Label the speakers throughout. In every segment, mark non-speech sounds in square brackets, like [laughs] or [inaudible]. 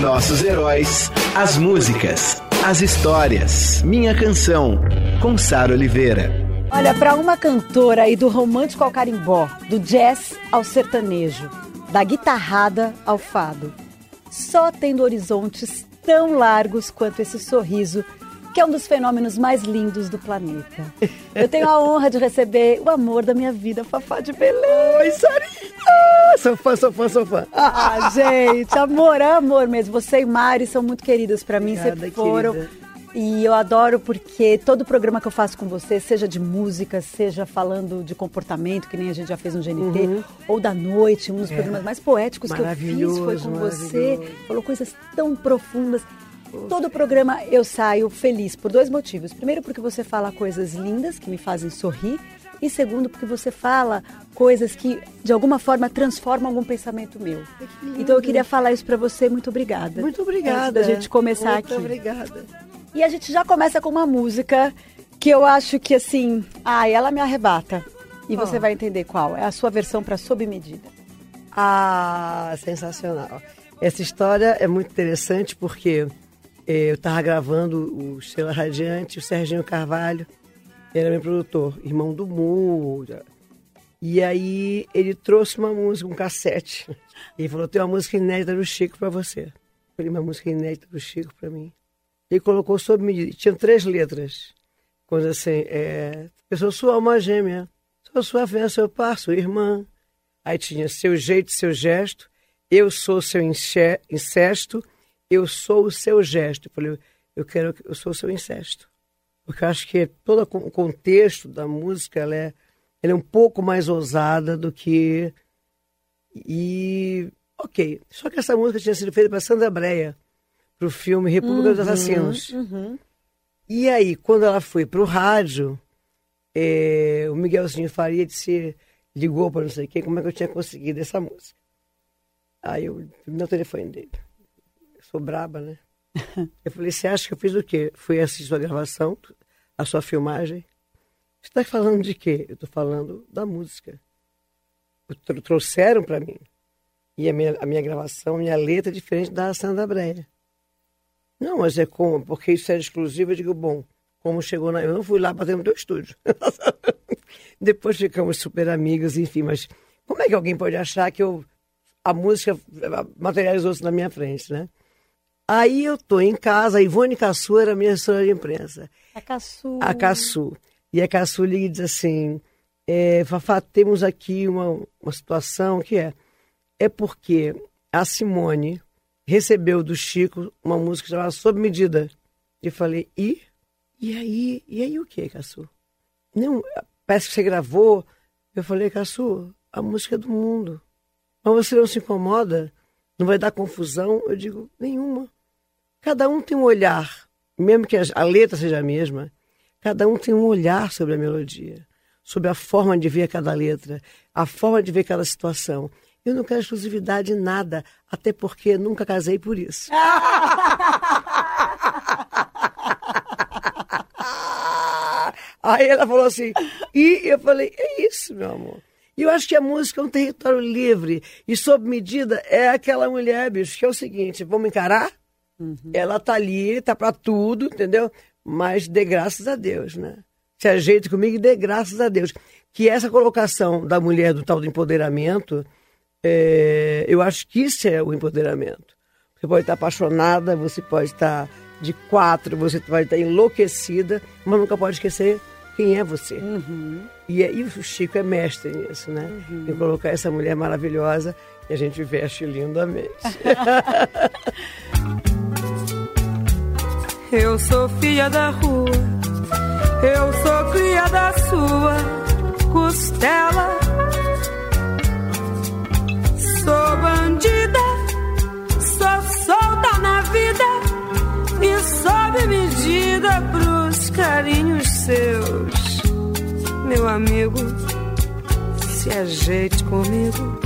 Speaker 1: Nossos heróis, as músicas, as histórias. Minha canção, com Sara Oliveira.
Speaker 2: Olha, para uma cantora aí do romântico ao carimbó, do jazz ao sertanejo, da guitarrada ao fado, só tendo horizontes tão largos quanto esse sorriso que é um dos fenômenos mais lindos do planeta. Eu tenho a honra de receber o amor da minha vida, Fafá de Belém.
Speaker 3: Oi, Sarinha! Sou fã, sou fã, sou fã.
Speaker 2: Ah, gente, amor, é amor mesmo. Você e Mari são muito queridos para mim,
Speaker 3: Obrigada,
Speaker 2: sempre foram.
Speaker 3: querida.
Speaker 2: E eu adoro porque todo programa que eu faço com você, seja de música, seja falando de comportamento, que nem a gente já fez no GNT, ou da noite, um dos programas mais poéticos que eu fiz foi
Speaker 3: Uhum. É.
Speaker 2: Com você. Falou coisas tão profundas. Todo programa eu saio feliz por dois motivos. Primeiro, porque você fala coisas lindas que me fazem sorrir. E segundo, porque você fala coisas que de alguma forma transformam algum pensamento meu. Então eu queria falar isso pra você. Muito obrigada.
Speaker 3: Muito
Speaker 2: Antes
Speaker 3: obrigada.
Speaker 2: da gente começar
Speaker 3: Muito
Speaker 2: aqui.
Speaker 3: obrigada.
Speaker 2: E a gente já começa com uma música que eu acho que assim, ai, ela me arrebata. E você vai entender qual. É a sua versão para sob medida.
Speaker 3: Ah, sensacional. Essa história é muito interessante porque eu estava gravando o Estrela Radiante, o Serginho Carvalho, era meu produtor, irmão do Mu. E aí ele trouxe uma música, um cassete. [laughs] Ele falou: tem uma música inédita do Chico para você. Eu falei, uma música inédita do Chico para mim. Ele colocou sob medida. Tinha três letras. Quando assim, é, eu sou sua alma gêmea, sou sua fé, seu par, sua irmã. Aí tinha seu jeito, seu gesto, eu sou seu incesto, eu sou o seu gesto. Eu falei, eu quero, eu sou o seu incesto. Porque eu acho que todo o con- contexto da música, ela é, ela é um pouco mais ousada do que... E, ok, só que essa música tinha sido feita para Sandra Breia, para o filme República dos Assassinos. E aí, quando ela foi para o rádio, eh, o Miguelzinho Faria disse, ligou para não sei quem, como é que eu tinha conseguido essa música. Aí eu fui no telefone dele. Sou braba, né? Eu falei, você acha que eu fiz o quê? Fui assistir sua gravação, a sua filmagem. Você está falando de quê? Eu estou falando da música. O tro- Trouxeram para mim. E a minha, a minha gravação, a minha letra é diferente da Sandra Breia. Não, mas é como? Porque isso era exclusivo. Eu digo, bom, como chegou na. Eu não fui lá bater no teu estúdio. [laughs] Depois ficamos super amigos, enfim, mas como é que alguém pode achar que eu. A música materializou-se na minha frente, né? Aí eu tô em casa, a Ivone Cassu era minha assessora de imprensa,
Speaker 2: A Caçu.
Speaker 3: a Cassu. E a Cassu liga e diz assim: é, Fafá, temos aqui uma, uma situação que é. É porque a Simone recebeu do Chico uma música chamada Sob Medida. E eu falei, e? E aí? E aí o que, Cassu? Não, parece que você gravou. Eu falei, Cassu, a música é do mundo. Mas você não se incomoda? Não vai dar confusão? Eu digo, nenhuma. Cada um tem um olhar, mesmo que a letra seja a mesma, cada um tem um olhar sobre a melodia, sobre a forma de ver cada letra, a forma de ver cada situação. Eu não quero exclusividade em nada, até porque nunca casei por isso. [laughs] Aí ela falou assim, e eu falei, é isso, meu amor. E eu acho que a música é um território livre. E sob medida é aquela mulher, bicho, que é o seguinte, vamos encarar? Ela tá ali, tá pra tudo, entendeu? Mas dê graças a Deus, né? Se ajeite comigo e dê graças a Deus. Que essa colocação da mulher do tal do empoderamento, é, eu acho que isso é o empoderamento. Você pode estar apaixonada, você pode estar de quatro, você pode estar enlouquecida, mas nunca pode esquecer quem é você. E, é- e o Chico é mestre nisso, né? Em colocar essa mulher maravilhosa e a gente veste lindamente. [laughs]
Speaker 4: Eu sou filha da rua, eu sou cria da sua costela. Sou bandida, sou solta na vida e Obrigada pros carinhos seus, meu amigo. Se ajeite comigo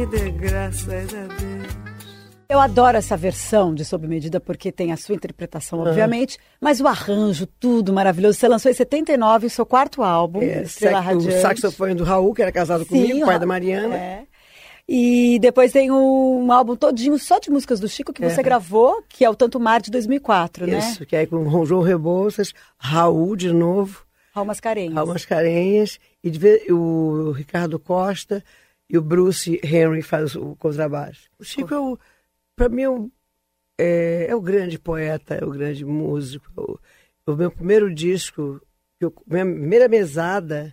Speaker 4: e dê graças a Deus.
Speaker 2: Eu adoro essa versão de Sob Medida porque tem a sua interpretação, obviamente, mas o arranjo, tudo maravilhoso. Você lançou em 79 o seu quarto álbum,
Speaker 3: É,
Speaker 2: Estrela
Speaker 3: o
Speaker 2: Radiante.
Speaker 3: saxofone do Raul, que era casado
Speaker 2: Sim,
Speaker 3: comigo, pai
Speaker 2: Ra-
Speaker 3: da Mariana.
Speaker 2: É. E depois tem um álbum todinho só de músicas do Chico que você
Speaker 3: É.
Speaker 2: gravou, que é o Tanto Mar de 2004, né?
Speaker 3: Isso, que é com o João Rebouças, Raul de novo,
Speaker 2: Raul Mascarenhas.
Speaker 3: Raul Mascarenhas, e o Ricardo Costa e o Bruce Henry faz o contrabaixo. O Chico, é o, para mim, é é, é o grande poeta, é o grande músico. é O, o meu primeiro disco, eu- minha primeira mesada,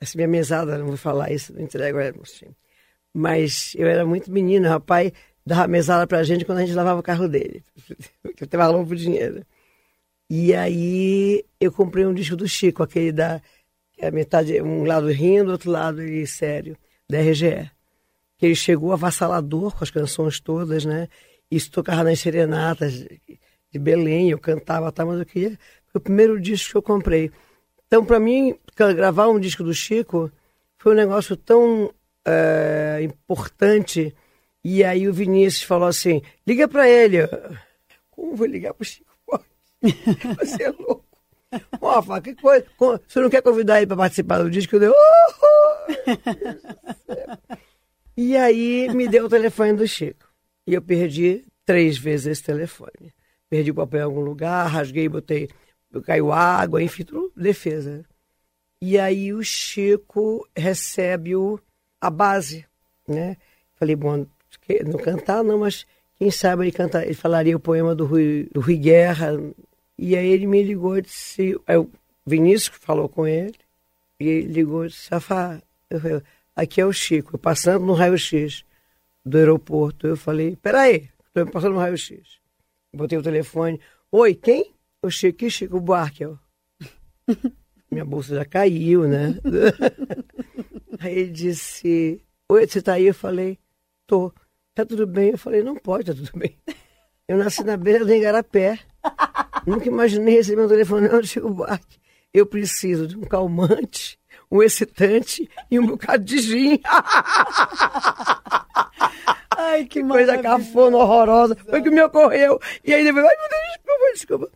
Speaker 3: assim, minha mesada, não vou falar isso, não entrego assim. Mas eu era muito menina, o rapaz dava mesada pra gente quando a gente lavava o carro dele. [laughs] Que eu tava louco dinheiro. E aí eu comprei um disco do Chico, aquele da. Que é metade, um lado rindo, outro lado ele sério, da RGE. Que ele chegou avassalador com as canções todas, né? Isso tocava nas serenatas de Belém, eu cantava, tá, mas eu queria. Foi o primeiro disco que eu comprei. Então, para mim, gravar um disco do Chico foi um negócio tão eh, importante. E aí o Vinícius falou assim: liga para ele. Como vou ligar pro Chico? [laughs] Você é louco. Ó, que coisa. Co- Você não quer convidar ele para participar do disco? Eu dei! E aí me deu o telefone do Chico. E eu perdi três vezes esse telefone. Perdi o papel em algum lugar, rasguei, botei, caiu água, enfim, tudo defesa. E aí o Chico recebe o, a base, né? Falei, bom, não cantar não, mas quem sabe ele cantar, ele falaria o poema do Rui, do Rui Guerra. E aí ele me ligou e disse, aí o Vinícius falou com ele, e ele ligou e disse, Safá, eu falei, aqui é o Chico, eu passando no raio-x do aeroporto. Eu falei, peraí, estou passando no raio-x. Botei o telefone, oi, quem? O Chico, que Chico Buarque. [laughs] Minha bolsa já caiu, né? [laughs] Aí ele disse, oi, você tá aí? Eu falei, tô. Tá tudo bem? Eu falei, não pode, tá tudo bem. Eu nasci na beira do Engarapé. Nunca imaginei receber um telefone do Chico Buarque. Eu preciso de um calmante, um excitante e um bocado de gin. [laughs]
Speaker 2: Ai, que
Speaker 3: Coisa
Speaker 2: maravilha.
Speaker 3: cafona, horrorosa. Foi o que me ocorreu. E aí depois, ai meu Deus, desculpa, desculpa.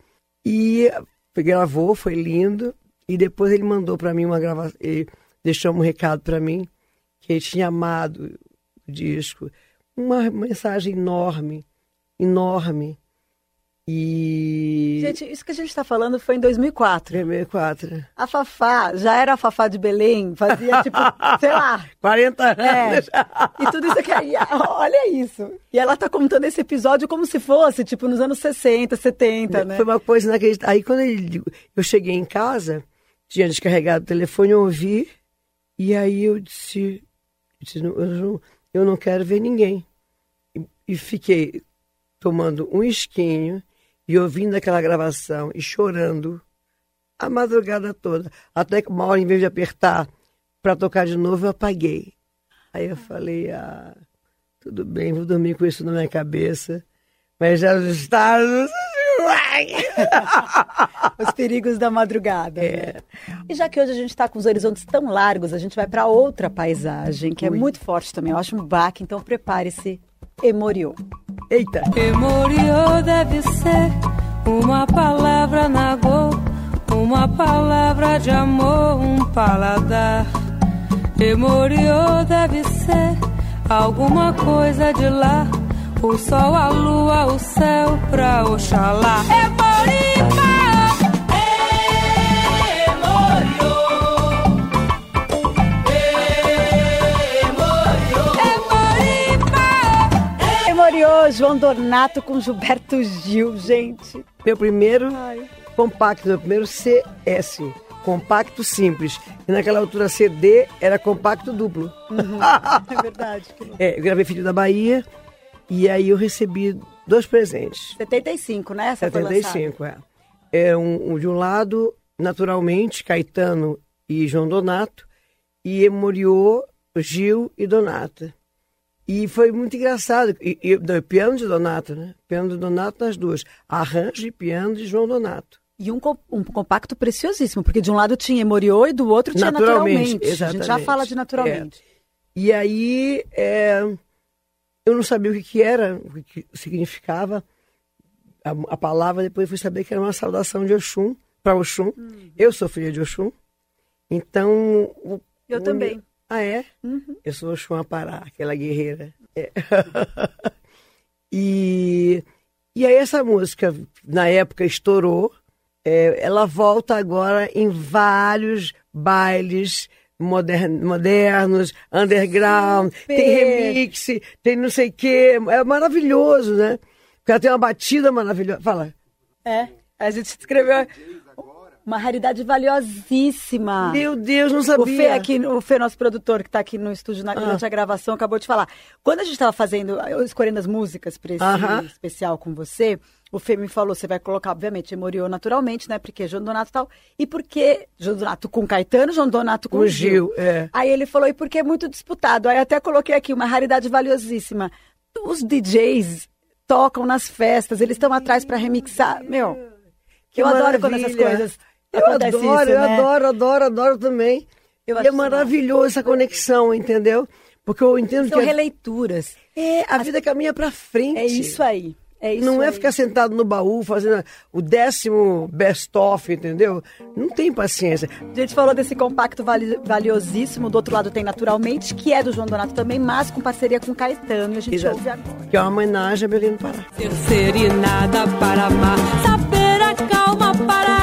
Speaker 3: E gravou, foi lindo. E depois ele mandou para mim uma gravação, ele deixou um recado para mim, que ele tinha amado o disco. Uma mensagem enorme, enorme. E...
Speaker 2: Gente, isso que a gente está falando foi em 2004.
Speaker 3: 2004.
Speaker 2: A Fafá já era a Fafá de Belém, fazia tipo, [laughs] sei lá.
Speaker 3: 40
Speaker 2: É,
Speaker 3: anos.
Speaker 2: e tudo isso aqui. Olha isso. E ela tá contando esse episódio como se fosse, tipo, nos anos 60, 70, né?
Speaker 3: Foi uma coisa inacreditável. Aí quando ele, eu cheguei em casa, tinha descarregado o telefone, eu ouvi, e aí eu disse, eu, disse, "Não, eu, não, eu não quero ver ninguém. E, e fiquei tomando um esquinho e ouvindo aquela gravação e chorando a madrugada toda. Até que uma hora, em vez de apertar para tocar de novo, eu apaguei. Aí eu falei, ah, tudo bem, vou dormir com isso na minha cabeça. Mas já está. [laughs]
Speaker 2: Os perigos da madrugada.
Speaker 3: É.
Speaker 2: né? E já que hoje a gente está com os horizontes tão largos, a gente vai para outra paisagem, que é muito forte também. Eu acho um baque, então prepare-se. Emoriô.
Speaker 3: Eita!
Speaker 4: Emoriô deve ser uma palavra nagô, uma palavra de amor, um paladar. Emoriô deve ser alguma coisa de lá, o sol, a lua, o céu pra Oxalá.
Speaker 2: João Donato com Gilberto Gil, gente.
Speaker 3: Meu primeiro compacto, meu primeiro CS. Compacto simples. E naquela altura CD era compacto duplo. [laughs]
Speaker 2: É verdade.
Speaker 3: É, eu gravei Filho da Bahia e aí eu recebi dois presentes.
Speaker 2: 75, né? Essa foi lançada.
Speaker 3: 75, é. é um, um- de um lado, naturalmente, Caetano e João Donato, e Emoriô, Gil e Donata. E foi muito engraçado. E, e, não, piano de Donato, né? Piano de Donato nas duas. Arranjo e piano de João Donato.
Speaker 2: E um, um compacto preciosíssimo, porque de um lado tinha Moriô e do outro tinha naturalmente. naturalmente.
Speaker 3: Exatamente.
Speaker 2: A gente já fala de naturalmente. É.
Speaker 3: E aí é, eu não sabia o que, que era, o que, que significava a, a, palavra, depois fui saber que era uma saudação de Oxum, para Oxum. Uhum. Eu sou filha de Oxum. Então. O,
Speaker 2: eu o, também.
Speaker 3: Ah, é?
Speaker 2: Uhum.
Speaker 3: Eu sou Oxum Apará, aquela guerreira. É. [laughs] e, e aí essa música, na época, estourou. É, ela volta agora em vários bailes modernos, underground, Super. tem remix, tem não sei o quê. É maravilhoso, né? Porque ela tem uma batida maravilhosa. Fala.
Speaker 2: É, a gente escreveu uma raridade valiosíssima.
Speaker 3: Meu Deus, não sabia.
Speaker 2: O Fê, aqui, o Fê, nosso produtor, que está aqui no estúdio na, ah. durante a gravação, acabou de falar. Quando a gente estava fazendo, escolhendo as músicas para esse uh -huh. especial com você, o Fê me falou, você vai colocar, obviamente, Emoriô naturalmente, né? Porque João Donato e tal. E porque João Donato com Caetano, João Donato com o Gil.
Speaker 3: Gil é.
Speaker 2: Aí ele falou, e porque é muito disputado. Aí até coloquei aqui uma raridade valiosíssima. Os DJs tocam nas festas, eles estão atrás para remixar. Meu, que eu maravilha. adoro quando essas coisas
Speaker 3: eu adoro, isso, eu né? adoro, adoro, adoro também. Eu e é maravilhoso essa conexão, entendeu? Porque eu entendo
Speaker 2: São
Speaker 3: que.
Speaker 2: São releituras.
Speaker 3: É, a As... vida caminha para frente.
Speaker 2: É isso aí. É isso
Speaker 3: não
Speaker 2: é
Speaker 3: aí. é ficar sentado no baú fazendo o décimo best-of, entendeu? Não tem paciência.
Speaker 2: A gente falou desse compacto vali valiosíssimo, do outro lado tem Naturalmente, que é do João Donato também, mas com parceria com Caetano, e a gente Exato. ouve agora.
Speaker 3: Que é uma homenagem a Belém do Pará.
Speaker 4: Ser serenada para amar, saber a calma para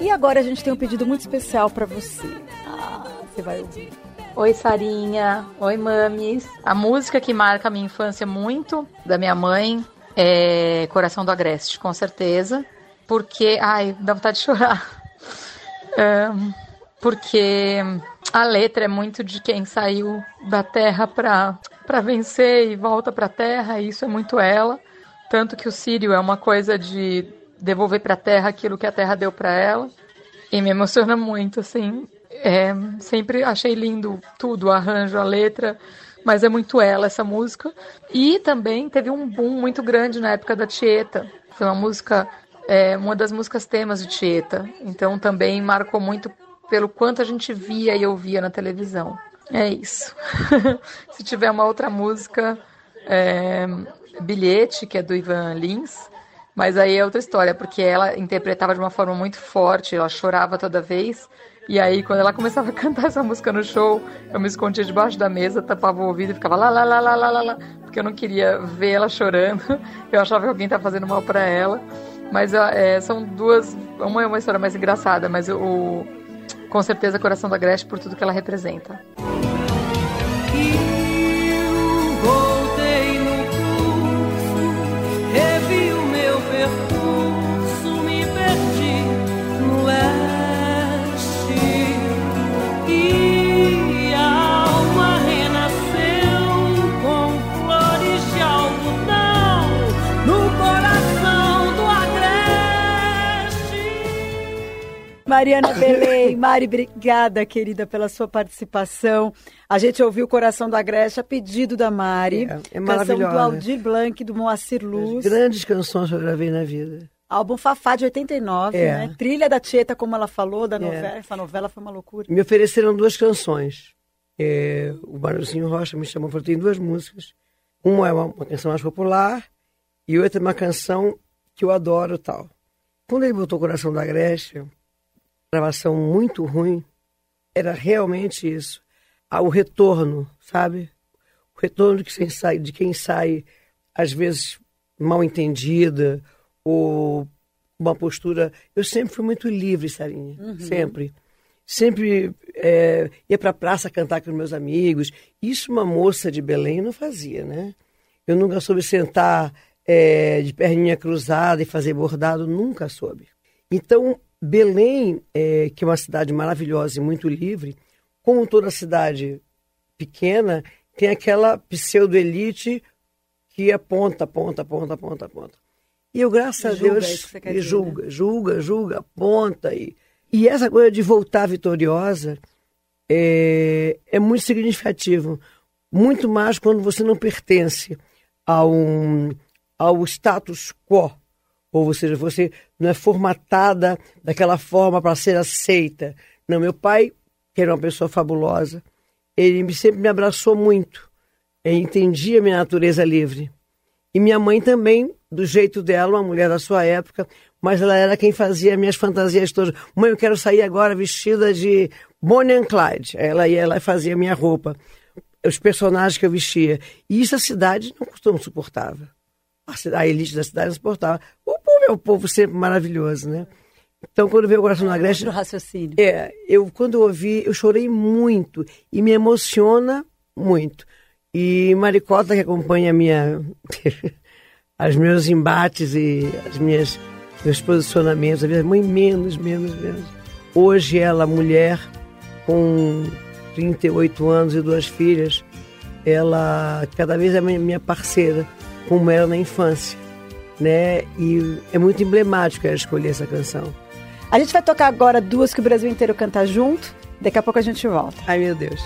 Speaker 2: E agora a gente tem um pedido muito especial para você. Ah, você vai ouvir.
Speaker 5: Oi, Sarinha. Oi, mames. A música que marca a minha infância muito, da minha mãe, é Coração do Agreste, com certeza. Porque. Ai, dá vontade de chorar. [laughs] É, porque a letra é muito de quem saiu da terra para para vencer e volta para a terra, e isso é muito ela. Tanto que o Sírio é uma coisa de devolver para a terra aquilo que a terra deu para ela. E me emociona muito, assim. É, sempre achei lindo tudo, o arranjo, a letra, mas é muito ela essa música. E também teve um boom muito grande na época da Tieta. Foi uma música, é, uma das músicas temas de Tieta. Então também marcou muito pelo quanto a gente via e ouvia na televisão. É isso. [laughs] Se tiver uma outra música, é, Bilhete, que é do Ivan Lins, mas aí é outra história, porque ela interpretava de uma forma muito forte, ela chorava toda vez. E aí, quando ela começava a [laughs] cantar essa música no show, eu me escondia debaixo da mesa, tapava o ouvido e ficava lá, lá, lá, lá, lá, lá, lá porque eu não queria ver ela chorando. [laughs] Eu achava que alguém estava fazendo mal para ela. Mas é, são duas. Uma é uma história mais engraçada, mas o, com certeza Coração da Gretchen por tudo que ela representa.
Speaker 2: Mariana Belém, [laughs] Mari, obrigada, querida, pela sua participação. A gente ouviu o Coração da Agreste a pedido da Mari.
Speaker 3: É, é Canção
Speaker 2: do Aldir Blanc, do Moacir Luz.
Speaker 3: As grandes canções que eu gravei na vida.
Speaker 2: Álbum Fafá de 89, é. né? Trilha da Tieta, como ela falou, da é. novela. É. Essa novela foi uma loucura.
Speaker 3: Me ofereceram duas canções. É, o Barulhinho Rocha me chamou e falou: tem duas músicas. Uma é uma, uma, canção mais popular e outra é uma canção que eu adoro tal. Quando ele botou o Coração da Agreste, gravação muito ruim, era realmente isso. Ah, o retorno, sabe? O retorno de quem sai, de quem sai às vezes mal entendida ou uma postura. Eu sempre fui muito livre, Sarinha. Uhum. Sempre. sempre é, ia para a praça cantar com meus amigos. Isso uma moça de Belém não fazia, né? Eu nunca soube sentar é, de perninha cruzada e fazer bordado, nunca soube. Então, Belém, é, que é uma cidade maravilhosa e muito livre, como toda cidade pequena, tem aquela pseudo-elite que aponta, aponta, aponta, aponta, aponta. E eu, graças julga, a Deus, me dizer, julga, né? julga, julga, aponta. E, e essa coisa de voltar vitoriosa é, é muito significativo. Muito mais quando você não pertence a um, ao status quo. Ou seja, você não é formatada daquela forma para ser aceita. Não, meu pai, que era uma pessoa fabulosa, ele sempre me abraçou muito. Ele entendia minha natureza livre. E minha mãe também, do jeito dela, uma mulher da sua época, mas ela era quem fazia minhas fantasias todas. Mãe, eu quero sair agora vestida de Bonnie and Clyde. Ela ia lá e fazia minha roupa, os personagens que eu vestia. E isso a cidade não, não suportava. A, elite da cidade não suportava. O povo é um povo sempre maravilhoso, né? Então, quando veio o Coração na Agreste...
Speaker 2: Outro raciocínio.
Speaker 3: É, eu, quando eu ouvi, eu chorei muito. E me emociona muito. E Maricota, que acompanha minha, [laughs] os meus embates e as minhas, meus posicionamentos, a minha mãe menos, menos, menos. Hoje ela, mulher, com 38 anos e duas filhas, ela cada vez é minha parceira, como era na infância. Né? E é muito emblemático ela escolher essa canção.
Speaker 2: A gente vai tocar agora duas que o Brasil inteiro canta junto. Daqui a pouco a gente volta.
Speaker 3: Ai, meu Deus.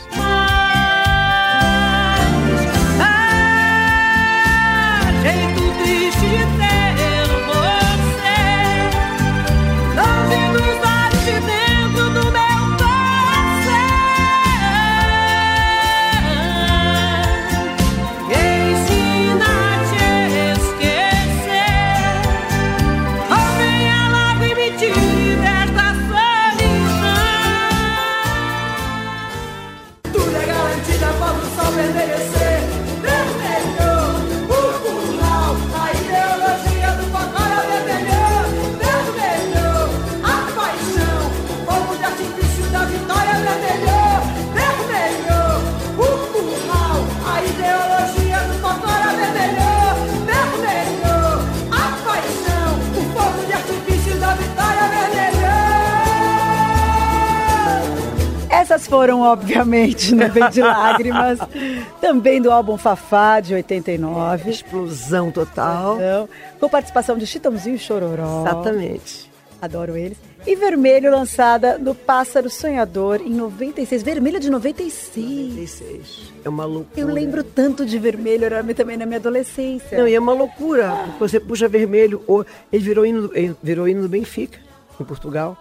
Speaker 2: Essas foram, obviamente, Nuvem de Lágrimas, [laughs] também do álbum Fafá, de 89.
Speaker 3: Explosão total.
Speaker 2: Então, com participação de Chitãozinho e Chororó.
Speaker 3: Exatamente.
Speaker 2: Adoro eles. E Vermelho, lançada no Pássaro Sonhador, em 96. Vermelho de 96.
Speaker 3: 96. É uma loucura.
Speaker 2: Eu lembro tanto de Vermelho, era também na minha adolescência.
Speaker 3: Não, e é uma loucura. Você puxa Vermelho, ele virou hino, virou hino do Benfica, em Portugal.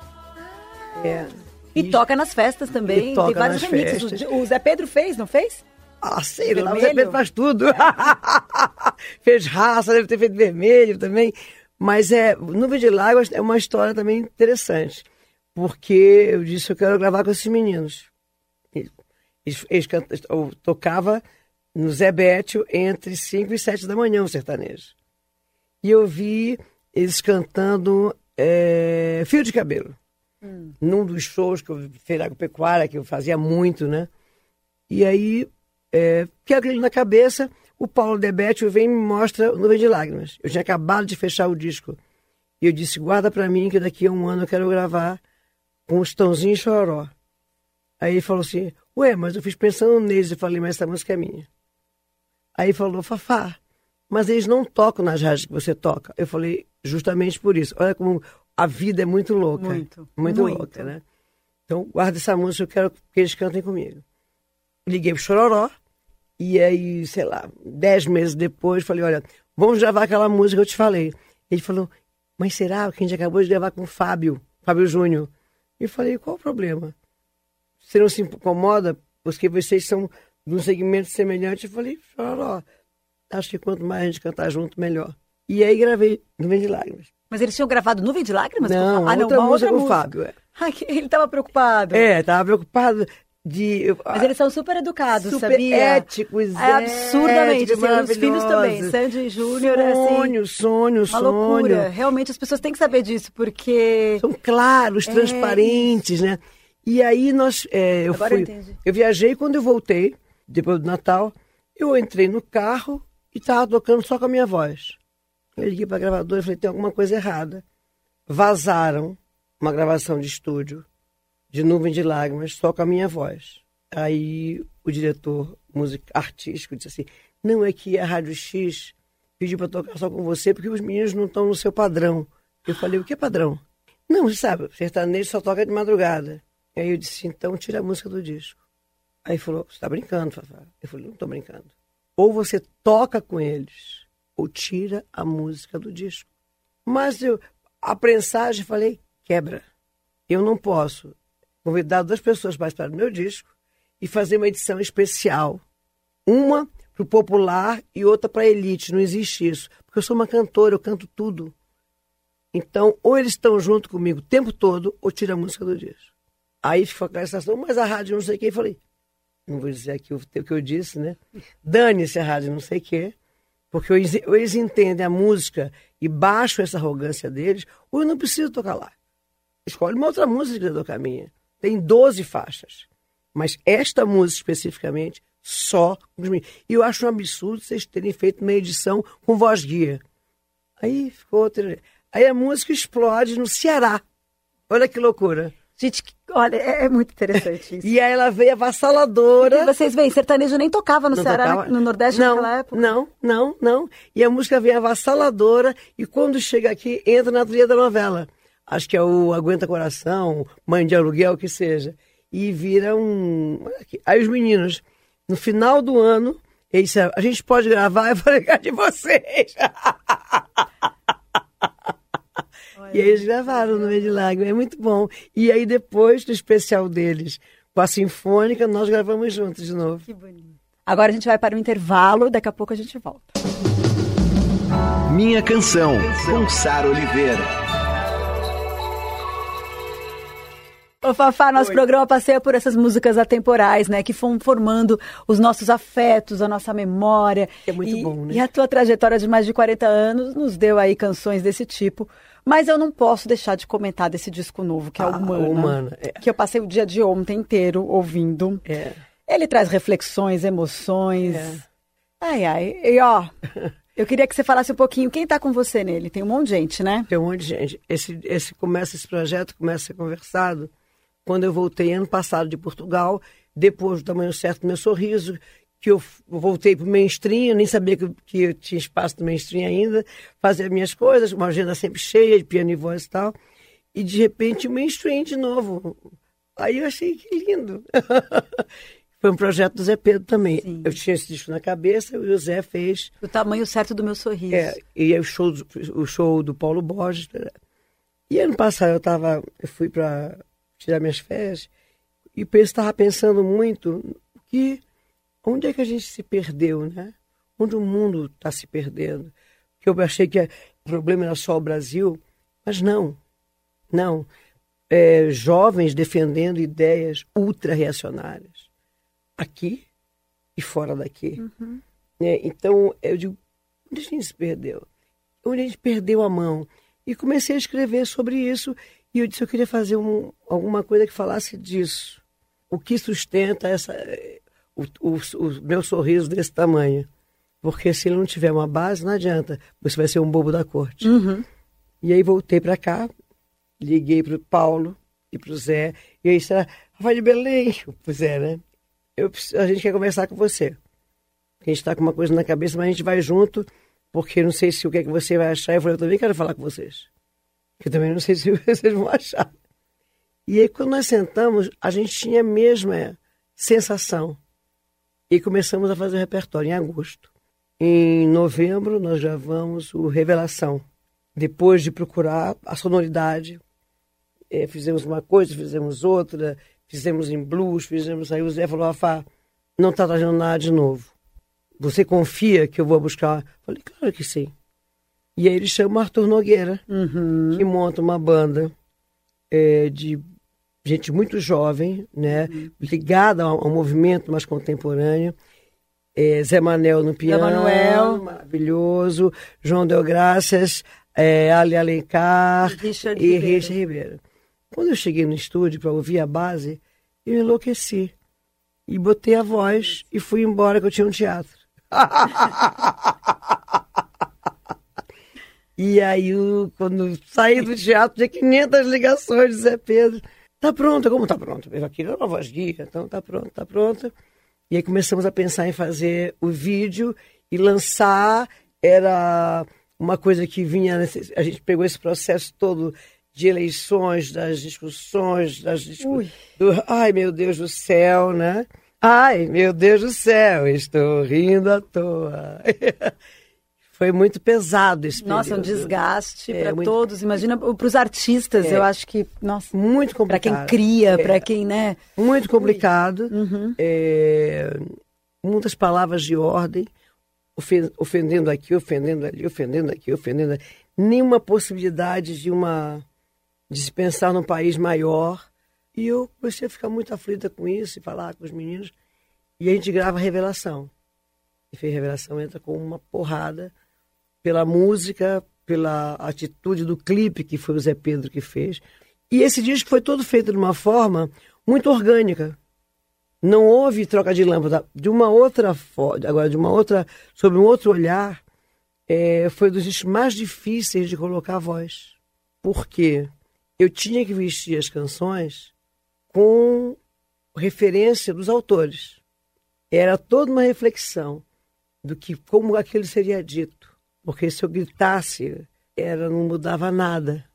Speaker 2: É. E, e toca nas festas também. Tem vários remixes. Festas. O Zé Pedro fez, não fez?
Speaker 3: Ah, sei lá, o Zé Pedro faz tudo. [laughs] fez raça, deve ter feito vermelho também. Mas é, Nuvem de Lágrimas é uma história também interessante. Porque eu disse, eu quero gravar com esses meninos. Eles, eles eu tocava no Zé Bétio entre 5 e 7 da manhã, o sertanejo. E eu vi eles cantando é, Fio de Cabelo hum. num dos shows que eu fiz agropecuária, que eu fazia muito, né? E aí, é, que aquilo na cabeça, o Paulo Debete vem e me mostra Nuvem de Lágrimas. Eu tinha acabado de fechar o disco. E eu disse, guarda para mim que daqui a um ano eu quero gravar com os Tãozinho e Choró. Aí ele falou assim, ué, mas eu fiz pensando neles. Eu falei, mas essa música é minha. Aí falou, Fafá, mas eles não tocam nas rádios que você toca. Eu falei, justamente por isso. Olha como a vida é muito louca. Muito. Muito, muito. louca, né? Então, guarda essa música, eu quero que eles cantem comigo. Liguei pro Chororó, e aí, sei lá, dez meses depois, falei, olha, vamos gravar aquela música que eu te falei. Ele falou, mas será que a gente acabou de gravar com o Fábio, Fábio Júnior? E eu falei, qual o problema? Você não se incomoda? Porque vocês são de um segmento semelhante. Eu falei, Chororó, acho que quanto mais a gente cantar junto, melhor. E aí gravei Nuvem de Lágrimas.
Speaker 2: Mas eles tinham gravado Nuvem de Lágrimas?
Speaker 3: Não, ah, não outra música com o Fábio. É. [laughs]
Speaker 2: ele estava preocupado.
Speaker 3: É, estava preocupado. De,
Speaker 2: Mas eles são super educados,
Speaker 3: super
Speaker 2: sabia?
Speaker 3: éticos,
Speaker 2: é absurdamente. Éticos, assim, os filhos também, Sandy Júnior,
Speaker 3: sonho,
Speaker 2: assim,
Speaker 3: sonho, uma sonho. loucura.
Speaker 2: Realmente as pessoas têm que saber disso, porque
Speaker 3: são claros, é transparentes, né? E aí nós, é, eu
Speaker 2: Agora
Speaker 3: fui,
Speaker 2: eu entendi.
Speaker 3: eu viajei quando eu voltei, depois do Natal, eu entrei no carro e estava tocando só com a minha voz. Eu liguei para a gravadora e falei, tem alguma coisa errada. Vazaram uma gravação de estúdio de Nuvem de Lágrimas só com a minha voz. Aí o diretor music, artístico disse assim, não é que a Rádio X pediu para tocar só com você porque os meninos não estão no seu padrão. Eu falei, o que é padrão? Não, você sabe, sertanejo só toca de madrugada. Aí eu disse, então tira a música do disco. Aí falou, você está brincando, Fafá? Eu falei, não estou brincando. Ou você toca com eles, ou tira a música do disco. Mas eu, a prensagem, falei, quebra. Eu não posso convidar duas pessoas para estar no meu disco e fazer uma edição especial. Uma para o popular e outra para a elite. Não existe isso. Porque eu sou uma cantora, eu canto tudo. Então, ou eles estão junto comigo o tempo todo, ou tira a música do disco. Aí ficou aquela sensação, mas a rádio não sei o que. Falei, não vou dizer aqui o, o que eu disse, né? Dane-se a rádio não sei o que. Porque eles, entendem a música e baixam essa arrogância deles, ou eu não preciso tocar lá. Escolhe uma outra música do caminho. Tem 12 faixas. Mas esta música especificamente, só os meninos. E eu acho um absurdo vocês terem feito uma edição com voz guia. Aí ficou outra. Aí a música explode no Ceará. Olha que loucura.
Speaker 2: Gente, olha, é, é muito interessante [laughs] isso.
Speaker 3: E aí ela veio avassaladora.
Speaker 2: E vocês veem, sertanejo nem tocava no
Speaker 3: Não
Speaker 2: Ceará,
Speaker 3: tocava?
Speaker 2: no Nordeste
Speaker 3: não,
Speaker 2: naquela época.
Speaker 3: Não, não, não. E a música vem avassaladora e quando chega aqui, entra na trilha da novela. Acho que é o Aguenta Coração, Mãe de Aluguel, que seja. E vira um... Aí os meninos, no final do ano, eles disseram, a gente pode gravar? Eu falei, [laughs] cadê vocês? [laughs] E aí eles gravaram no meio de lágrimas, é muito bom. E aí depois do especial deles, com a Sinfônica, nós gravamos juntos de novo.
Speaker 2: Que bonito. Agora a gente vai para o intervalo, daqui a pouco a gente volta.
Speaker 1: Minha canção, com Sara Oliveira.
Speaker 2: Ô, Fafá, nosso programa passeia por essas músicas atemporais, né? Que vão formando os nossos afetos, a nossa memória.
Speaker 3: É muito
Speaker 2: E-
Speaker 3: bom, né?
Speaker 2: E a tua trajetória de mais de 40 anos nos deu aí canções desse tipo. Mas eu não posso deixar de comentar desse disco novo, que é
Speaker 3: Ah,
Speaker 2: Humana.
Speaker 3: Humana, é.
Speaker 2: Que eu passei o dia de ontem inteiro ouvindo.
Speaker 3: É.
Speaker 2: Ele traz reflexões, emoções.
Speaker 3: É.
Speaker 2: Ai, ai. E ó, [laughs] eu queria que você falasse um pouquinho quem tá com você nele. Tem um monte de gente, né?
Speaker 3: Tem um monte de gente. Esse, esse, começa, esse projeto começa a ser conversado quando eu voltei ano passado de Portugal, depois do tamanho certo do meu sorriso, que eu voltei para o mainstream, eu nem sabia que, que eu tinha espaço no mainstream ainda, fazer minhas coisas, uma agenda sempre cheia de piano e voz e tal, e de repente o mainstream de novo. Aí eu achei que lindo. [laughs] Foi um projeto do Zé Pedro também.
Speaker 2: Sim.
Speaker 3: Eu tinha esse disco na cabeça e o Zé fez
Speaker 2: O tamanho certo do meu sorriso.
Speaker 3: é, e aí o show, do- o show do Paulo Borges. né? E ano passado eu tava, eu fui para tirar minhas férias e estava pensando muito que onde é que a gente se perdeu, né? Onde o mundo está se perdendo? Que eu achei que o problema era só o Brasil, mas não, não. É, jovens defendendo ideias ultra-reacionárias, aqui e fora daqui. né? Então, eu digo, onde a gente se perdeu? Onde a gente perdeu a mão? E comecei a escrever sobre isso e eu disse eu queria fazer um, alguma coisa que falasse disso. O que sustenta essa, o, o, o meu sorriso desse tamanho? Porque se ele não tiver uma base, não adianta. Você vai ser um bobo da corte. E aí voltei para cá, liguei para o Paulo e para o Zé. E aí disse, Rafael de Belém, o Zé, né? Eu, a gente quer conversar com você. A gente está com uma coisa na cabeça, mas a gente vai junto, porque não sei se o que é que você vai achar. Eu falei, eu também quero falar com vocês. Eu também não sei se [laughs] vocês vão achar. E aí, quando nós sentamos, a gente tinha a mesma sensação. E começamos a fazer o repertório em agosto. Em novembro, nós gravamos o Revelação. Depois de procurar a sonoridade, eh, fizemos uma coisa, fizemos outra, fizemos em blues, fizemos. Aí o Zé falou: Afá, não está trazendo nada de novo. Você confia que eu vou buscar? Eu falei: Claro que sim. E aí ele chama o Arthur Nogueira, que monta uma banda eh, de gente muito jovem, né, ligada ao, ao movimento mais contemporâneo. Eh, Zé Manel no piano,
Speaker 2: Manuel.
Speaker 3: maravilhoso. João Del Graças, eh, Ali Alencar
Speaker 2: Richard
Speaker 3: e
Speaker 2: Ribeiro.
Speaker 3: Richard Ribeiro. Quando eu cheguei no estúdio para ouvir a base, eu enlouqueci. E botei a voz e fui embora que eu tinha um teatro. [laughs] e aí, quando saí do teatro, tinha 500 ligações de Zé Pedro. Tá pronta? Como tá pronta? Aqui é uma voz guia, então tá pronta, tá pronta. E aí começamos a pensar em fazer o vídeo e lançar. Era uma coisa que vinha. A gente pegou esse processo todo de eleições, das discussões, das discussões. Do, ai, meu Deus do céu, né? Ai, meu Deus do céu, estou rindo à toa. [laughs] Foi muito pesado esse período.
Speaker 2: Nossa, um desgaste é, para muito... todos. Imagina para os artistas, é. eu acho que, nossa,
Speaker 3: muito complicado.
Speaker 2: Para quem cria, é. para quem, né?
Speaker 3: Muito complicado. Uhum. É, muitas palavras de ordem, ofendendo aqui, ofendendo ali, ofendendo aqui, ofendendo ali. Nenhuma possibilidade de uma de se pensar num país maior. E eu comecei a ficar muito aflita com isso e falar com os meninos. E a gente grava Revelação. E fez Revelação, entra com uma porrada pela música, pela atitude do clipe que foi o Zé Pedro que fez. E esse disco foi todo feito de uma forma muito orgânica. Não houve troca de lâmpada. De uma outra agora de uma outra, sob um outro olhar, é, foi dos discos mais difíceis de colocar a voz. Por quê? eu tinha que vestir as canções com referência dos autores. Era toda uma reflexão do que como aquilo seria dito, porque se eu gritasse, era não mudava nada.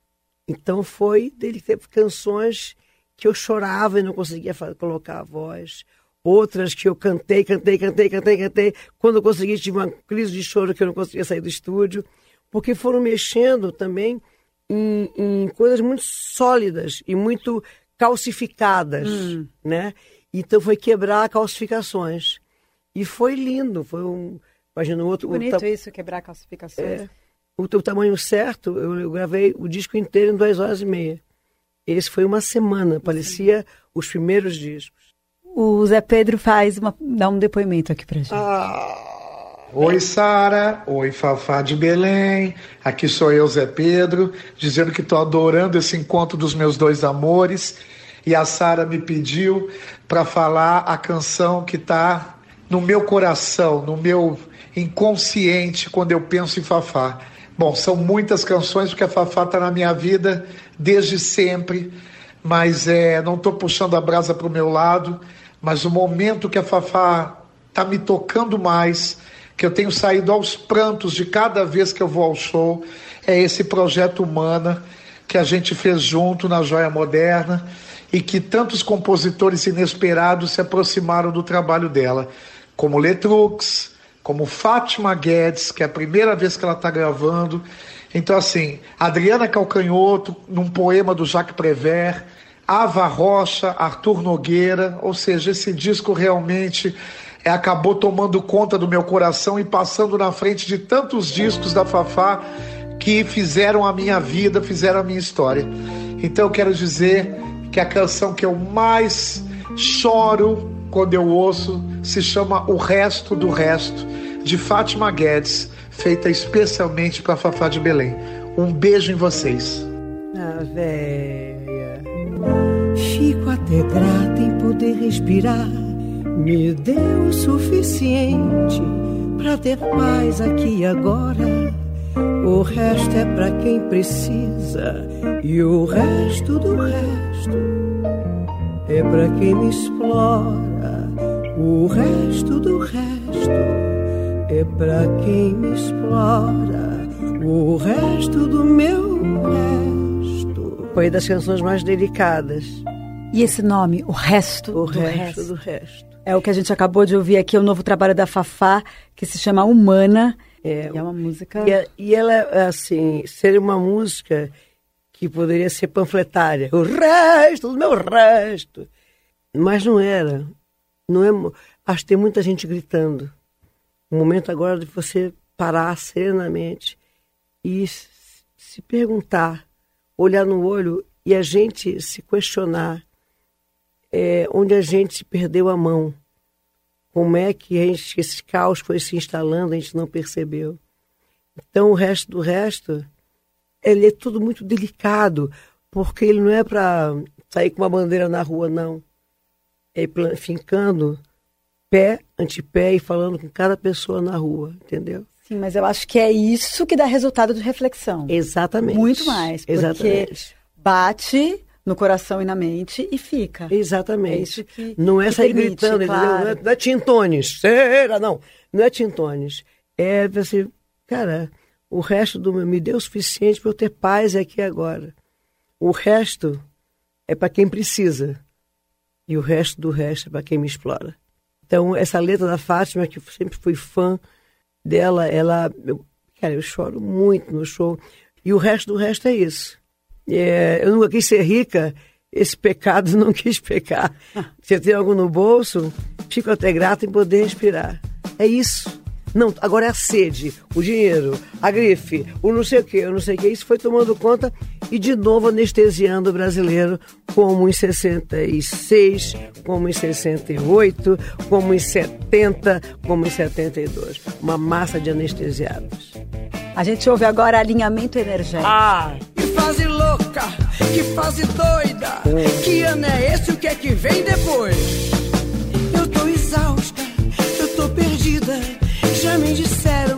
Speaker 3: Então foi dele ter canções que eu chorava e não conseguia colocar a voz, outras que eu cantei, cantei, cantei, cantei, cantei. Quando eu consegui tive uma crise de choro que eu não conseguia sair do estúdio, porque foram mexendo também em, em coisas muito sólidas e muito calcificadas, hum. né? Então foi quebrar calcificações. E foi lindo, foi um... Imagina o outro...
Speaker 2: bonito isso, quebrar calcificações. É,
Speaker 3: o, o tamanho certo, eu, eu, gravei o disco inteiro em duas horas e meia. Esse foi uma semana, parecia Sim. os primeiros discos.
Speaker 2: O Zé Pedro faz uma, dá um depoimento aqui pra gente.
Speaker 3: Ah...
Speaker 6: Oi, Sara. Oi, Fafá de Belém. Aqui sou eu, Zé Pedro, dizendo que estou adorando esse encontro dos meus dois amores. E a Sara me pediu para falar a canção que está no meu coração, no meu inconsciente quando eu penso em Fafá. Bom, são muitas canções porque a Fafá está na minha vida desde sempre, mas é, não estou puxando a brasa para o meu lado. Mas o momento que a Fafá está me tocando mais que eu tenho saído aos prantos de cada vez que eu vou ao show, é esse projeto Humana que a gente fez junto na Joia Moderna e que tantos compositores inesperados se aproximaram do trabalho dela, como Letrux, como Fátima Guedes, que é a primeira vez que ela está gravando. Então, assim, Adriana Calcanhoto, num poema do Jacques Prévert, Ava Rocha, Arthur Nogueira, ou seja, esse disco realmente é, acabou tomando conta do meu coração e passando na frente de tantos discos da Fafá que fizeram a minha vida, fizeram a minha história. Então eu quero dizer que a canção que eu mais choro quando eu ouço se chama O Resto do Resto, de Fátima Guedes, feita especialmente para Fafá de Belém. Um beijo em vocês.
Speaker 3: Ah, velha. Fico até grata em poder respirar me deu o suficiente para ter paz aqui e agora. O resto é para quem precisa e o resto do resto é para quem me explora. O resto do resto é para quem me explora. O resto do meu resto foi das canções mais delicadas.
Speaker 2: E esse nome, o resto
Speaker 3: o
Speaker 2: do
Speaker 3: resto, resto do resto
Speaker 2: é o que a gente acabou de ouvir aqui, é o novo trabalho da Fafá, que se chama Humana. É, é uma música.
Speaker 3: E, é, e ela, assim, seria uma música que poderia ser panfletária. O resto, o meu resto. Mas não era. Não é, acho que tem muita gente gritando. O momento agora de você parar serenamente e se perguntar, olhar no olho e a gente se questionar é, onde a gente perdeu a mão. Como é que gente, esse caos foi se instalando, a gente não percebeu. Então, o resto do resto, ele é tudo muito delicado. porque ele não é para sair com uma bandeira na rua, não. É fincando pé, antepé e falando com cada pessoa na rua, entendeu?
Speaker 2: Sim, mas eu acho que é isso que dá resultado de reflexão.
Speaker 3: Exatamente.
Speaker 2: Muito mais. Porque
Speaker 3: Exatamente.
Speaker 2: bate no coração e na mente e fica.
Speaker 3: Exatamente.
Speaker 2: É que-
Speaker 3: não é sair
Speaker 2: permite,
Speaker 3: gritando,
Speaker 2: claro.
Speaker 3: entendeu? Não é, não é tintones. Será, não. Não é tintones. É você, cara, o resto do meu me deu o suficiente para eu ter paz aqui agora. O resto é para quem precisa. E o resto do resto é para quem me explora. Então, essa letra da Fátima, que eu sempre fui fã dela, ela. Eu, cara, eu choro muito no show. E o resto do resto é isso. É, eu nunca quis ser rica, esse pecado [laughs] não quis pecar. Se eu tenho algo no bolso, fico até grato em poder respirar. É isso. Não, agora é a sede, o dinheiro, a grife, o não sei o que, o não sei o que. Isso foi tomando conta e de novo anestesiando o brasileiro como em 66, como em 68, como em 70, como em 72. Uma massa de anestesiados.
Speaker 2: A gente ouve agora alinhamento energético.
Speaker 3: Ah!
Speaker 7: Que fase louca, que fase doida. Que ano é esse? O que é que vem depois? Eu tô exausta, eu tô perdida. Me disseram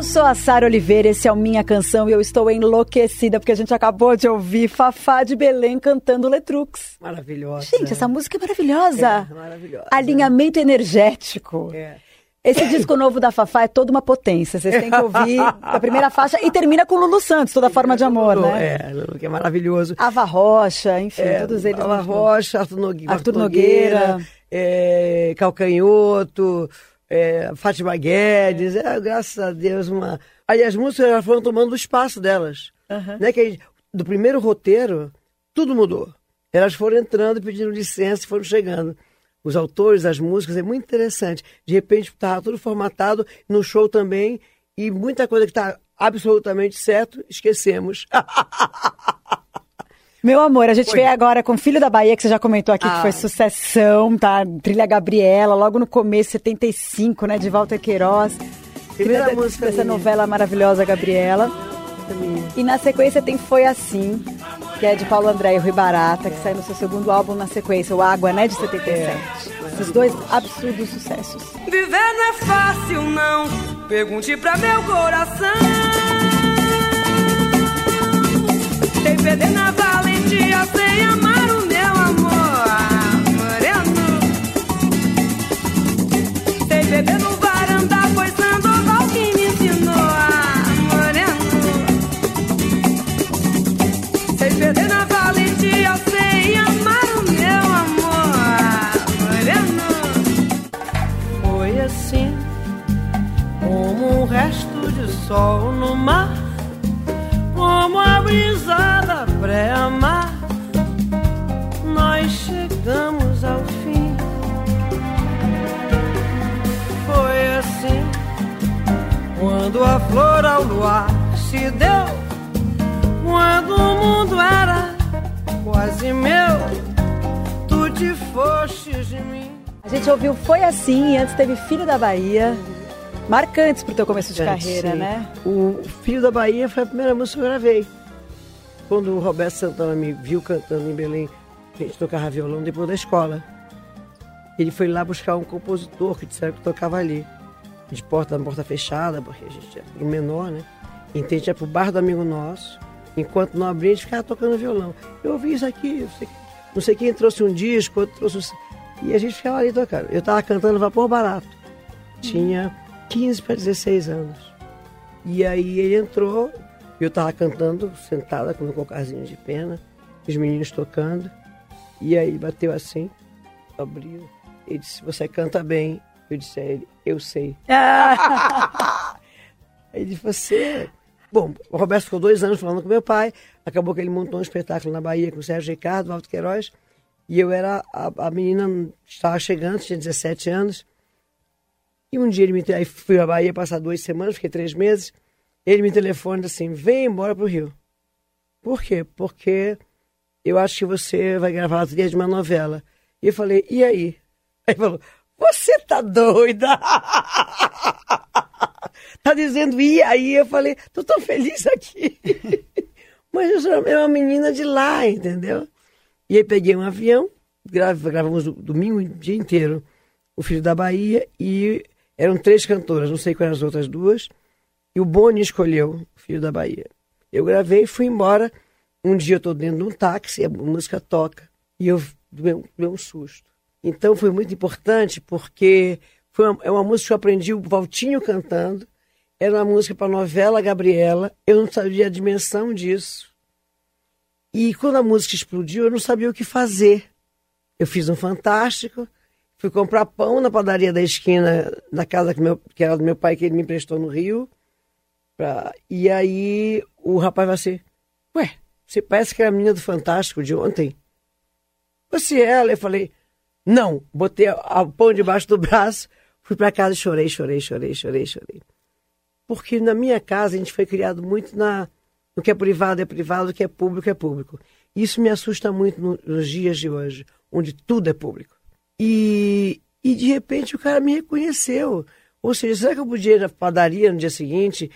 Speaker 2: Eu sou a Sara Oliveira, esse é o Minha Canção e eu estou enlouquecida porque a gente acabou de ouvir Fafá de Belém cantando Letrux.
Speaker 3: Maravilhosa.
Speaker 2: Gente, essa música é maravilhosa.
Speaker 3: É, maravilhosa.
Speaker 2: Alinhamento energético.
Speaker 3: É.
Speaker 2: Esse disco novo da Fafá é toda uma potência. Vocês têm que ouvir a primeira faixa e termina com Lulu Santos, toda forma de amor, né?
Speaker 3: É, Lulu, que é maravilhoso.
Speaker 2: Ava Rocha, enfim,
Speaker 3: É,
Speaker 2: todos eles.
Speaker 3: Ava. Rocha, Arthur, Nogue-
Speaker 2: Arthur Nogueira.
Speaker 3: é, Calcanhoto, é, Fátima Guedes, é, graças a Deus, uma. Aí as músicas elas foram tomando o espaço delas. Né, que gente- do primeiro roteiro, tudo mudou. Elas foram entrando, pedindo licença e foram chegando. Os autores, as músicas, é muito interessante. De repente estava tudo formatado, no show também, e muita coisa que está absolutamente certo, esquecemos. [laughs]
Speaker 2: Meu amor, a gente veio agora com Filho da Bahia, que você já comentou aqui,
Speaker 3: Ah.
Speaker 2: que foi sucessão, tá? Trilha Gabriela, logo no começo, 75, né? De Walter Queiroz.
Speaker 3: Primeira
Speaker 2: Trilha
Speaker 3: música
Speaker 2: dessa
Speaker 3: minha.
Speaker 2: novela maravilhosa, Gabriela. E na sequência tem Foi Assim, que é de Paulo André e Rui Barata, que sai no seu segundo álbum na sequência, o Água, né? De 77. Esses dois absurdos sucessos.
Speaker 4: Viver não é fácil, não. Pergunte pra meu coração. Tem perder na valentia sem amar o meu amor, moreno. Tem beber no varanda, pois Sandoval que me ensinou, moreno. Sem perder na valentia sem amar o meu amor, moreno.
Speaker 7: Foi assim, como um resto de sol no mar, brisa da pré-mar. Nós chegamos ao fim. Foi assim, quando a flor ao luar se deu, quando o mundo era quase meu, tu te fostes de mim.
Speaker 2: A gente ouviu Foi Assim e antes teve Filho da Bahia. Marcantes pro teu começo de carreira,
Speaker 3: Sim.
Speaker 2: né?
Speaker 3: O Filho da Bahia foi a primeira música que eu gravei. Quando o Roberto Santana me viu cantando em Belém, a gente tocava violão depois da escola. Ele foi lá buscar um compositor que disseram que tocava ali. De porta, porta fechada, porque a gente era tudo menor, né? Então a gente ia pro bar do amigo nosso. Enquanto não abria, a gente ficava tocando violão. Eu ouvi isso aqui, não sei, não sei quem trouxe um disco, outro trouxe... um- E a gente ficava ali tocando. Eu tava cantando Vapor Barato. Tinha 15 para 16 anos. E aí ele entrou, eu estava cantando, sentada com meu cocarzinho de pena, os meninos tocando. E aí bateu assim, abriu. Ele disse, você canta bem. Eu disse a ele, eu sei. Aí [laughs] ele disse, você... Bom, o Roberto ficou dois anos falando com meu pai. Acabou que ele montou um espetáculo na Bahia com o Sérgio Ricardo, Walter Queiroz. E eu era... A, a menina estava chegando, tinha 17 anos. E um dia ele me... Aí fui à Bahia passar duas semanas, fiquei três meses. Ele me telefona assim, vem embora pro Rio. Por quê? Porque eu acho que você vai gravar a trilha de uma novela. E eu falei, e aí? [laughs] Aí ele falou, você tá doida? [laughs] tá dizendo, e aí? Eu falei, tô tão feliz aqui. [laughs] Mas eu sou uma menina de lá, entendeu? E aí peguei um avião, gravamos domingo o dia inteiro o Filho da Bahia e eram três cantoras, não sei quais as outras duas, e o Boni escolheu Filho da Bahia. Eu gravei e fui embora. Um dia eu estou dentro de um táxi, a música toca, e eu dei um susto. Então foi muito importante porque foi uma, é uma música que eu aprendi o Valtinho cantando, era uma música para a novela Gabriela, eu não sabia a dimensão disso. E quando a música explodiu, eu não sabia o que fazer. Eu fiz um fantástico, fui comprar pão na padaria da esquina, na casa que, meu, que era do meu pai, que ele me emprestou no Rio. Pra, e aí o rapaz vai assim, ué, você parece que é a menina do Fantástico de ontem. Você é ela? Eu falei, não. Botei o pão debaixo do braço, fui para casa e chorei, chorei, chorei, chorei, chorei. Porque na minha casa a gente foi criado muito na o que é privado é privado, o que é público é público. Isso me assusta muito nos dias de hoje, onde tudo é público. E, e de repente o cara me reconheceu. Ou seja, será que eu podia ir na padaria no dia seguinte?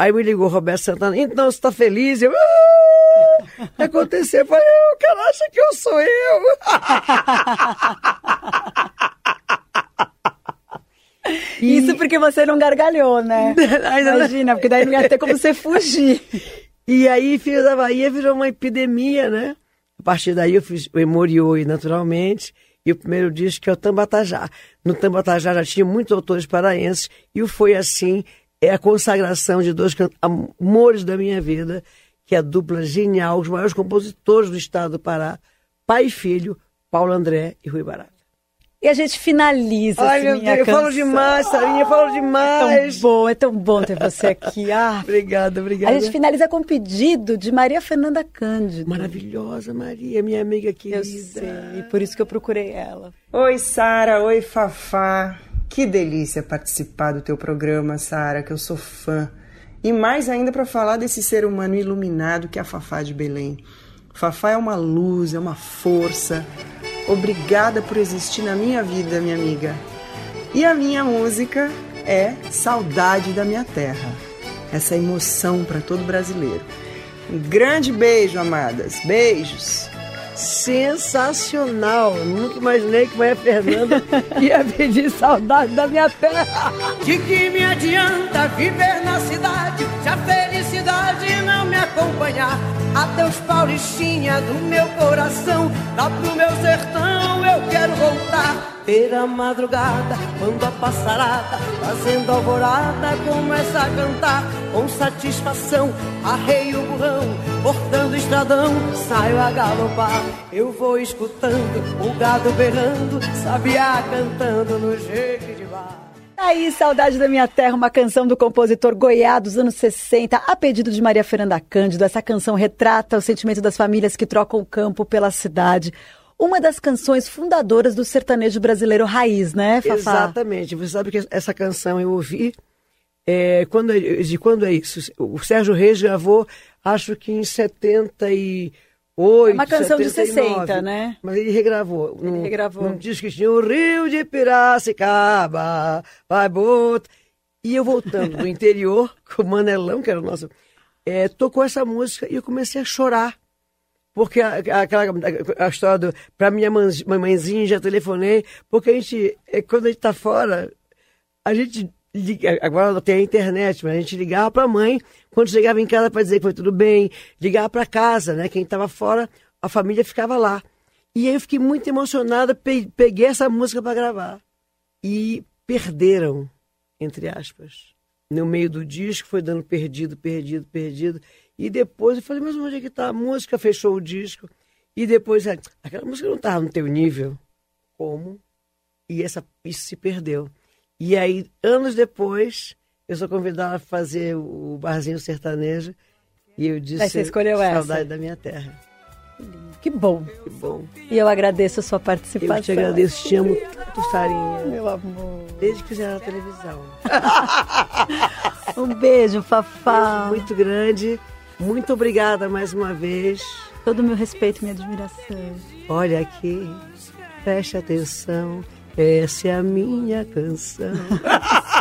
Speaker 3: Aí me ligou o Roberto Santana, então você está feliz? Eu, ah! aconteceu. Eu falei, o cara acha que eu sou eu. [laughs]
Speaker 2: Isso porque você não gargalhou, né? [laughs] Imagina, porque daí não ia ter como você fugir. [laughs]
Speaker 3: E aí, Filho da Bahia virou uma epidemia, né? A partir daí eu fiz o Emorioi, naturalmente, e o primeiro disco que é o Tambatajá. No Tambatajá já tinha muitos autores paraenses, e o Foi Assim é a consagração de dois amores da minha vida, que é a dupla genial, os maiores compositores do estado do Pará, pai e filho, Paulo André e Rui Barata.
Speaker 2: E a gente finaliza
Speaker 3: Ai, meu Deus, eu falo demais, Sarinha, eu falo demais.
Speaker 2: É tão bom, é tão bom ter você aqui. Ah,
Speaker 3: obrigada, obrigada.
Speaker 2: A gente finaliza com um pedido de Maria Fernanda Cândido.
Speaker 3: Maravilhosa, Maria, minha amiga querida.
Speaker 2: Eu sei, por isso que eu procurei ela.
Speaker 8: Oi, Sara, oi, Fafá. Que delícia participar do teu programa, Sara, que eu sou fã. E mais ainda para falar desse ser humano iluminado que é a Fafá de Belém. Fafá é uma luz, é uma força, Obrigada por existir na minha vida, minha amiga. E a minha música é Saudade da Minha Terra. Essa emoção para todo brasileiro. Um grande beijo, amadas. Beijos.
Speaker 3: Sensacional! Nunca imaginei que Maria Fernanda [laughs] ia pedir saudade da minha terra.
Speaker 7: De que me adianta viver na cidade se a felicidade não me acompanhar? Adeus, Paulistinha do meu coração, lá pro meu sertão eu quero voltar. Pela madrugada, quando a passarada, fazendo alvorada, começa a cantar com satisfação. Arreio o burrão, cortando estradão, saio a galopar. Eu vou escutando o gado berrando, sabiá cantando no jeito de bar.
Speaker 2: Aí, Saudade da Minha Terra, uma canção do compositor Goiá dos anos 60, a pedido de Maria Fernanda Cândido. Essa canção retrata o sentimento das famílias que trocam o campo pela cidade. Uma das canções fundadoras do sertanejo brasileiro raiz, né, Fafá?
Speaker 3: Exatamente. Você sabe que essa canção eu ouvi. É, quando, de quando é isso? O Sérgio Reis gravou, acho que em 70 e 8,
Speaker 2: é uma canção
Speaker 3: 79,
Speaker 2: de 60, né?
Speaker 3: Mas ele regravou.
Speaker 2: Ele
Speaker 3: num,
Speaker 2: regravou.
Speaker 3: Num disco que tinha o Rio de Piracicaba, vai bota. E eu voltando do [laughs] interior, com o Manelão, que era o nosso, é, tocou essa música e eu comecei a chorar. Porque a, aquela a história do. Pra minha mãezinha, já telefonei, porque a gente, é, quando a gente tá fora, a gente agora tem a internet, mas a gente ligava para a mãe quando chegava em casa para dizer que foi tudo bem, ligava para casa, né? Quem estava fora, a família ficava lá. E aí eu fiquei muito emocionada, peguei essa música para gravar. E perderam, entre aspas. No meio do disco foi dando perdido, perdido, perdido. E depois eu falei, mas onde é que tá? A música fechou o disco. E depois, aquela música não estava no teu nível. Como? E essa isso se perdeu. E aí, anos depois, eu sou convidada a fazer o Barzinho Sertanejo. E eu disse,
Speaker 2: Aí você escolheu
Speaker 3: saudade
Speaker 2: essa.
Speaker 3: da minha terra.
Speaker 2: Que bom.
Speaker 3: Que bom.
Speaker 2: E eu agradeço a sua participação.
Speaker 3: Eu te agradeço, te amo muito, Sarinha.
Speaker 2: Meu amor.
Speaker 3: Desde que fizeram a televisão. [laughs]
Speaker 2: Um beijo, Fafá.
Speaker 3: Beijo muito grande. Muito obrigada mais uma vez.
Speaker 2: Todo o meu respeito e minha admiração.
Speaker 3: Olha aqui, preste atenção. Essa é a minha canção.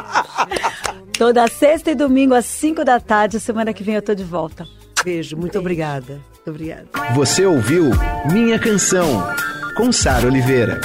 Speaker 3: [laughs]
Speaker 2: Toda sexta e domingo às 5 da tarde. Semana que vem eu tô de volta.
Speaker 3: Beijo, muito Beijo. obrigada. Muito obrigada.
Speaker 1: Você ouviu Minha Canção, com Sara Oliveira.